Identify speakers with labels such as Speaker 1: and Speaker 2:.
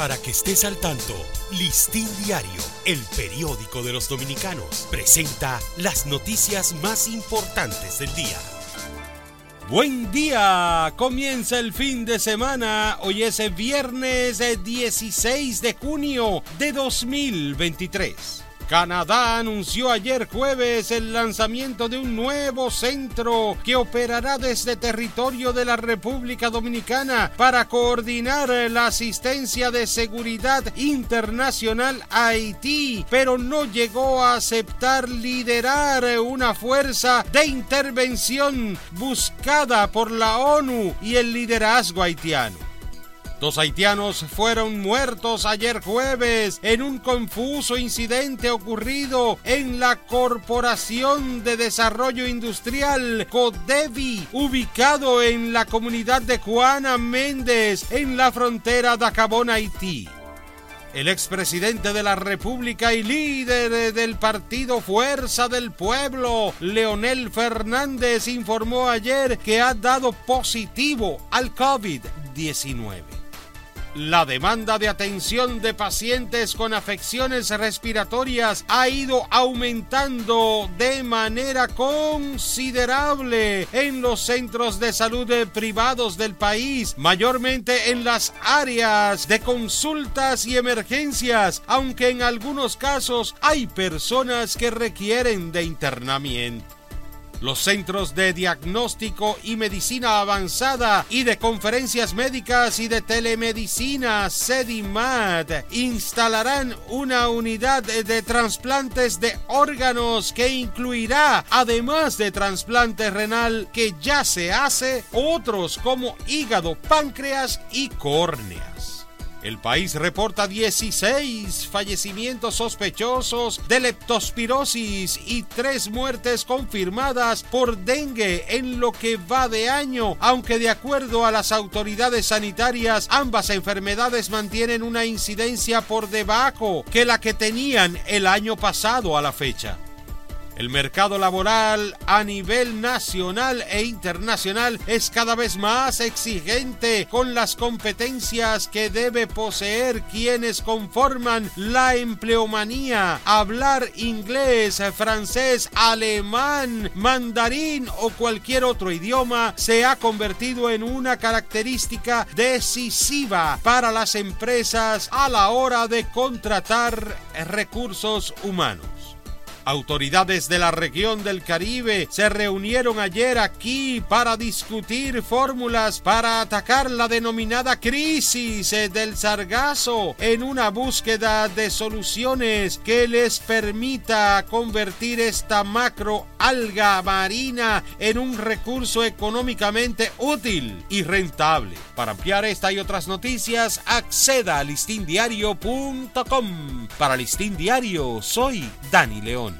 Speaker 1: Para que estés al tanto, Listín Diario, el periódico de los dominicanos, presenta las noticias más importantes del día.
Speaker 2: Buen día, comienza el fin de semana. Hoy es el viernes 16 de junio de 2023. Canadá anunció ayer jueves el lanzamiento de un nuevo centro que operará desde territorio de la República Dominicana para coordinar la asistencia de seguridad internacional a Haití, pero no llegó a aceptar liderar una fuerza de intervención buscada por la ONU y el liderazgo haitiano. Dos haitianos fueron muertos ayer jueves en un confuso incidente ocurrido en la Corporación de Desarrollo Industrial Codevi, ubicado en la comunidad de Juana Méndez, en la frontera de Acabón, Haití. El expresidente de la República y líder del partido Fuerza del Pueblo, Leonel Fernández, informó ayer que ha dado positivo al COVID-19. La demanda de atención de pacientes con afecciones respiratorias ha ido aumentando de manera considerable en los centros de salud privados del país, mayormente en las áreas de consultas y emergencias, aunque en algunos casos hay personas que requieren de internamiento. Los centros de diagnóstico y medicina avanzada y de conferencias médicas y de telemedicina CEDIMAD instalarán una unidad de trasplantes de órganos que incluirá, además de trasplante renal que ya se hace, otros como hígado, páncreas y córneas. El país reporta 16 fallecimientos sospechosos de leptospirosis y 3 muertes confirmadas por dengue en lo que va de año, aunque de acuerdo a las autoridades sanitarias ambas enfermedades mantienen una incidencia por debajo que la que tenían el año pasado a la fecha. El mercado laboral a nivel nacional e internacional es cada vez más exigente con las competencias que debe poseer quienes conforman la empleomanía. Hablar inglés, francés, alemán, mandarín o cualquier otro idioma se ha convertido en una característica decisiva para las empresas a la hora de contratar recursos humanos. Autoridades de la región del Caribe se reunieron ayer aquí para discutir fórmulas para atacar la denominada crisis del sargazo en una búsqueda de soluciones que les permita convertir esta macro alga marina en un recurso económicamente útil y rentable. Para ampliar esta y otras noticias, acceda a listindiario.com. Para Listín Diario, soy Dani León.